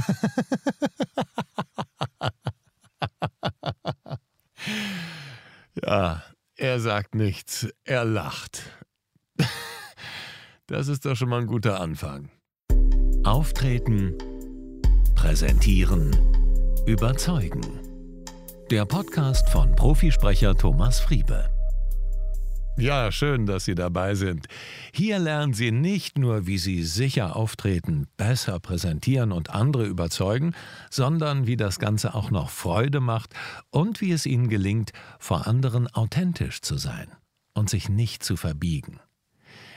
ja, er sagt nichts, er lacht. Das ist doch schon mal ein guter Anfang. Auftreten, präsentieren, überzeugen. Der Podcast von Profisprecher Thomas Friebe. Ja, schön, dass Sie dabei sind. Hier lernen Sie nicht nur, wie Sie sicher auftreten, besser präsentieren und andere überzeugen, sondern wie das Ganze auch noch Freude macht und wie es Ihnen gelingt, vor anderen authentisch zu sein und sich nicht zu verbiegen.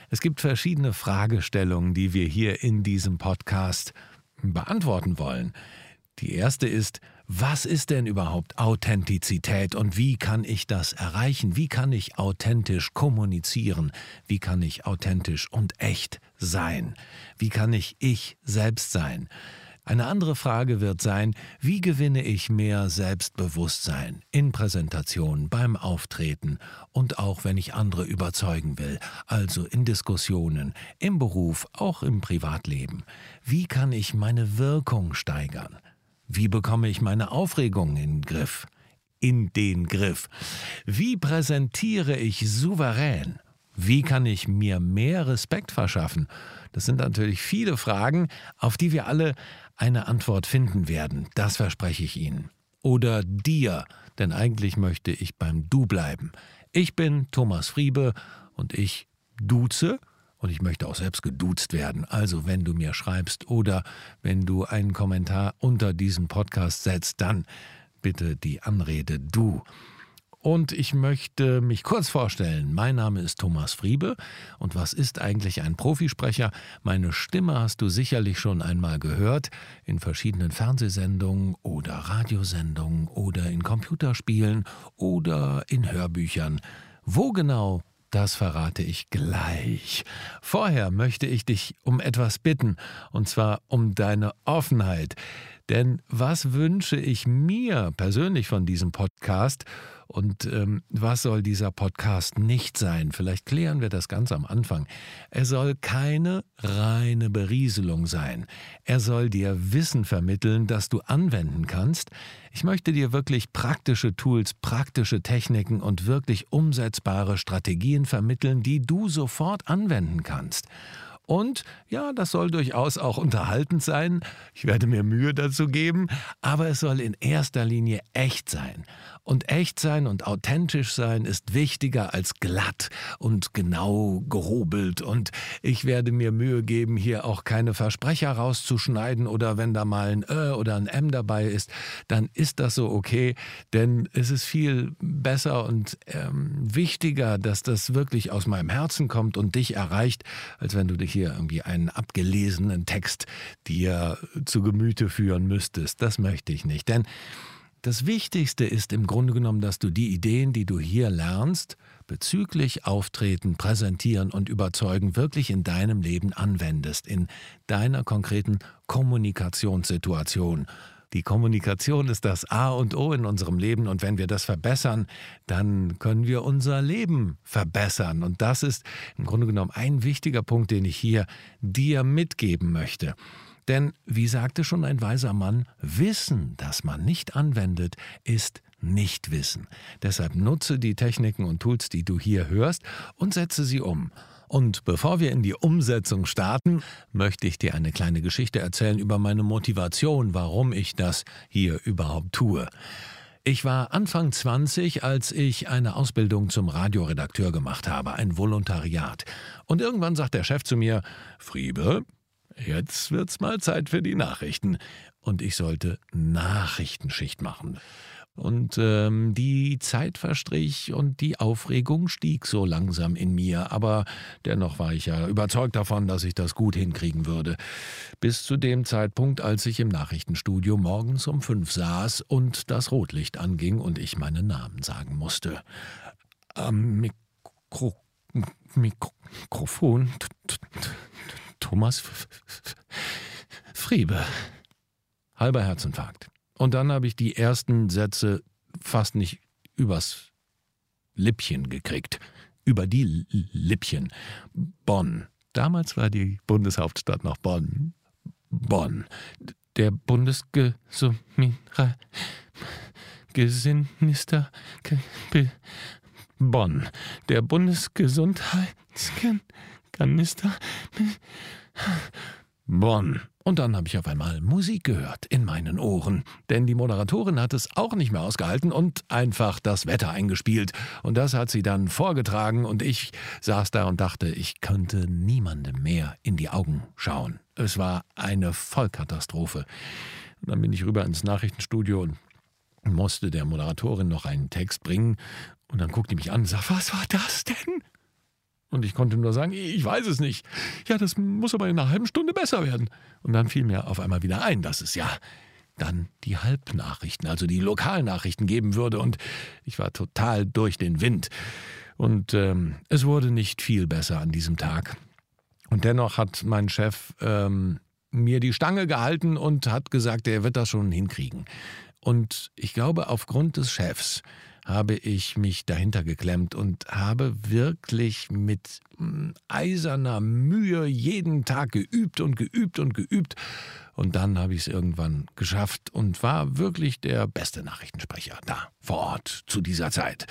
Es gibt verschiedene Fragestellungen, die wir hier in diesem Podcast beantworten wollen. Die erste ist, was ist denn überhaupt Authentizität und wie kann ich das erreichen? Wie kann ich authentisch kommunizieren? Wie kann ich authentisch und echt sein? Wie kann ich ich selbst sein? Eine andere Frage wird sein, wie gewinne ich mehr Selbstbewusstsein in Präsentationen, beim Auftreten und auch wenn ich andere überzeugen will, also in Diskussionen, im Beruf, auch im Privatleben. Wie kann ich meine Wirkung steigern? Wie bekomme ich meine Aufregung in den Griff? In den Griff. Wie präsentiere ich souverän? Wie kann ich mir mehr Respekt verschaffen? Das sind natürlich viele Fragen, auf die wir alle eine Antwort finden werden. Das verspreche ich Ihnen. Oder dir, denn eigentlich möchte ich beim Du bleiben. Ich bin Thomas Friebe und ich duze und ich möchte auch selbst geduzt werden. Also wenn du mir schreibst oder wenn du einen Kommentar unter diesem Podcast setzt, dann bitte die Anrede du. Und ich möchte mich kurz vorstellen. Mein Name ist Thomas Friebe. Und was ist eigentlich ein Profisprecher? Meine Stimme hast du sicherlich schon einmal gehört in verschiedenen Fernsehsendungen oder Radiosendungen oder in Computerspielen oder in Hörbüchern. Wo genau das verrate ich gleich. Vorher möchte ich dich um etwas bitten, und zwar um deine Offenheit. Denn was wünsche ich mir persönlich von diesem Podcast und ähm, was soll dieser Podcast nicht sein? Vielleicht klären wir das ganz am Anfang. Er soll keine reine Berieselung sein. Er soll dir Wissen vermitteln, das du anwenden kannst. Ich möchte dir wirklich praktische Tools, praktische Techniken und wirklich umsetzbare Strategien vermitteln, die du sofort anwenden kannst. Und ja, das soll durchaus auch unterhaltend sein. Ich werde mir Mühe dazu geben, aber es soll in erster Linie echt sein. Und echt sein und authentisch sein ist wichtiger als glatt und genau gehobelt. Und ich werde mir Mühe geben, hier auch keine Versprecher rauszuschneiden oder wenn da mal ein Ö oder ein M dabei ist, dann ist das so okay. Denn es ist viel besser und ähm, wichtiger, dass das wirklich aus meinem Herzen kommt und dich erreicht, als wenn du dich hier irgendwie einen abgelesenen Text dir zu Gemüte führen müsstest. Das möchte ich nicht. Denn das Wichtigste ist im Grunde genommen, dass du die Ideen, die du hier lernst, bezüglich Auftreten, Präsentieren und Überzeugen wirklich in deinem Leben anwendest, in deiner konkreten Kommunikationssituation. Die Kommunikation ist das A und O in unserem Leben und wenn wir das verbessern, dann können wir unser Leben verbessern. Und das ist im Grunde genommen ein wichtiger Punkt, den ich hier dir mitgeben möchte. Denn, wie sagte schon ein weiser Mann, Wissen, das man nicht anwendet, ist Nichtwissen. Deshalb nutze die Techniken und Tools, die du hier hörst, und setze sie um. Und bevor wir in die Umsetzung starten, möchte ich dir eine kleine Geschichte erzählen über meine Motivation, warum ich das hier überhaupt tue. Ich war Anfang 20, als ich eine Ausbildung zum Radioredakteur gemacht habe, ein Volontariat. Und irgendwann sagt der Chef zu mir, Friebe, jetzt wird's mal Zeit für die Nachrichten. Und ich sollte Nachrichtenschicht machen. Und ähm, die Zeit verstrich und die Aufregung stieg so langsam in mir, aber dennoch war ich ja überzeugt davon, dass ich das gut hinkriegen würde. Bis zu dem Zeitpunkt, als ich im Nachrichtenstudio morgens um fünf saß und das Rotlicht anging und ich meinen Namen sagen musste. Am Mikro Mikrofon Thomas Friebe. Halber Herzinfarkt. Und dann habe ich die ersten Sätze fast nicht übers Lippchen gekriegt. Über die Lippchen. Bonn. Damals war die Bundeshauptstadt noch Bonn. Bonn. der Bundesgesundheitsminister Bonn, der Bundesgesundheitskanister Bonn. Und dann habe ich auf einmal Musik gehört in meinen Ohren. Denn die Moderatorin hat es auch nicht mehr ausgehalten und einfach das Wetter eingespielt. Und das hat sie dann vorgetragen und ich saß da und dachte, ich könnte niemandem mehr in die Augen schauen. Es war eine Vollkatastrophe. Und dann bin ich rüber ins Nachrichtenstudio und musste der Moderatorin noch einen Text bringen. Und dann guckt die mich an und sagt, was war das denn? Und ich konnte nur sagen, ich weiß es nicht. Ja, das muss aber in einer halben Stunde besser werden. Und dann fiel mir auf einmal wieder ein, dass es ja dann die Halbnachrichten, also die Lokalnachrichten geben würde. Und ich war total durch den Wind. Und ähm, es wurde nicht viel besser an diesem Tag. Und dennoch hat mein Chef ähm, mir die Stange gehalten und hat gesagt, er wird das schon hinkriegen. Und ich glaube, aufgrund des Chefs habe ich mich dahinter geklemmt und habe wirklich mit hm, eiserner Mühe jeden Tag geübt und geübt und geübt. Und dann habe ich es irgendwann geschafft und war wirklich der beste Nachrichtensprecher da vor Ort zu dieser Zeit.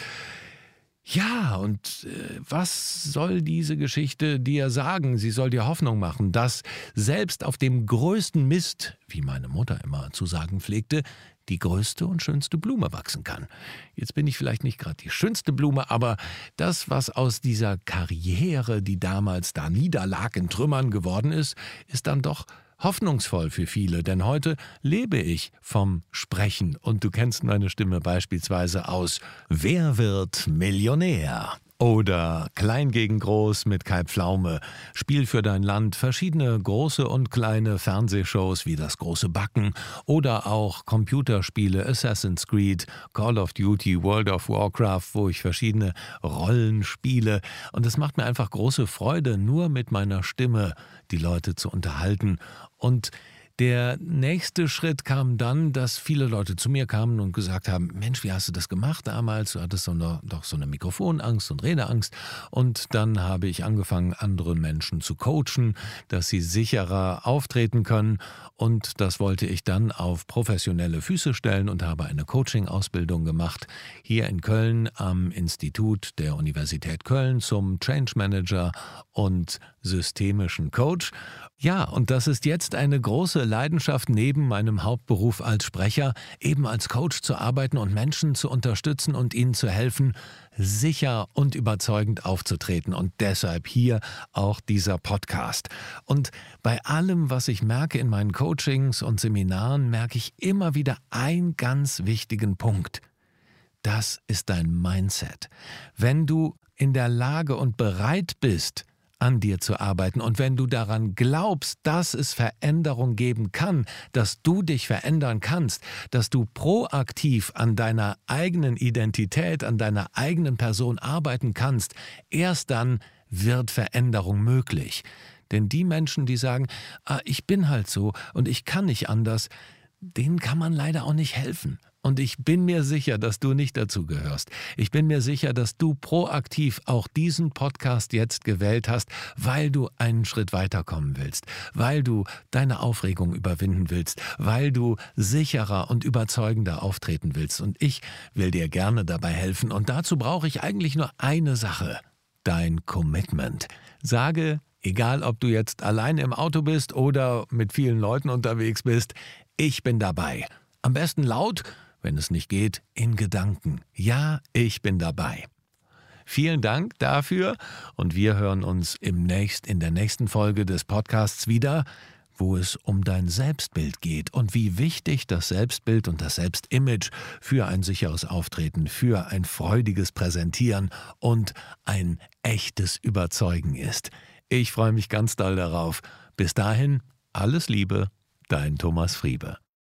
Ja, und äh, was soll diese Geschichte dir sagen? Sie soll dir Hoffnung machen, dass selbst auf dem größten Mist, wie meine Mutter immer zu sagen pflegte, die größte und schönste Blume wachsen kann. Jetzt bin ich vielleicht nicht gerade die schönste Blume, aber das, was aus dieser Karriere, die damals da niederlag in Trümmern geworden ist, ist dann doch hoffnungsvoll für viele, denn heute lebe ich vom Sprechen und du kennst meine Stimme beispielsweise aus Wer wird Millionär? Oder Klein gegen Groß mit Kai Pflaume, Spiel für dein Land, verschiedene große und kleine Fernsehshows wie Das große Backen oder auch Computerspiele Assassin's Creed, Call of Duty, World of Warcraft, wo ich verschiedene Rollen spiele. Und es macht mir einfach große Freude, nur mit meiner Stimme die Leute zu unterhalten. Und der nächste Schritt kam dann, dass viele Leute zu mir kamen und gesagt haben, Mensch, wie hast du das gemacht damals? Du hattest so eine, doch so eine Mikrofonangst und Redeangst. Und dann habe ich angefangen, andere Menschen zu coachen, dass sie sicherer auftreten können. Und das wollte ich dann auf professionelle Füße stellen und habe eine Coaching-Ausbildung gemacht, hier in Köln am Institut der Universität Köln zum Change Manager und systemischen Coach. Ja, und das ist jetzt eine große Leidenschaft neben meinem Hauptberuf als Sprecher, eben als Coach zu arbeiten und Menschen zu unterstützen und ihnen zu helfen, sicher und überzeugend aufzutreten. Und deshalb hier auch dieser Podcast. Und bei allem, was ich merke in meinen Coachings und Seminaren, merke ich immer wieder einen ganz wichtigen Punkt. Das ist dein Mindset. Wenn du in der Lage und bereit bist, an dir zu arbeiten. Und wenn du daran glaubst, dass es Veränderung geben kann, dass du dich verändern kannst, dass du proaktiv an deiner eigenen Identität, an deiner eigenen Person arbeiten kannst, erst dann wird Veränderung möglich. Denn die Menschen, die sagen, ah, ich bin halt so und ich kann nicht anders, denen kann man leider auch nicht helfen. Und ich bin mir sicher, dass du nicht dazu gehörst. Ich bin mir sicher, dass du proaktiv auch diesen Podcast jetzt gewählt hast, weil du einen Schritt weiterkommen willst, weil du deine Aufregung überwinden willst, weil du sicherer und überzeugender auftreten willst. Und ich will dir gerne dabei helfen. Und dazu brauche ich eigentlich nur eine Sache. Dein Commitment. Sage, egal ob du jetzt allein im Auto bist oder mit vielen Leuten unterwegs bist, ich bin dabei. Am besten laut wenn es nicht geht, in Gedanken. Ja, ich bin dabei. Vielen Dank dafür und wir hören uns im nächst, in der nächsten Folge des Podcasts wieder, wo es um dein Selbstbild geht und wie wichtig das Selbstbild und das Selbstimage für ein sicheres Auftreten, für ein freudiges Präsentieren und ein echtes Überzeugen ist. Ich freue mich ganz doll darauf. Bis dahin, alles Liebe, dein Thomas Friebe.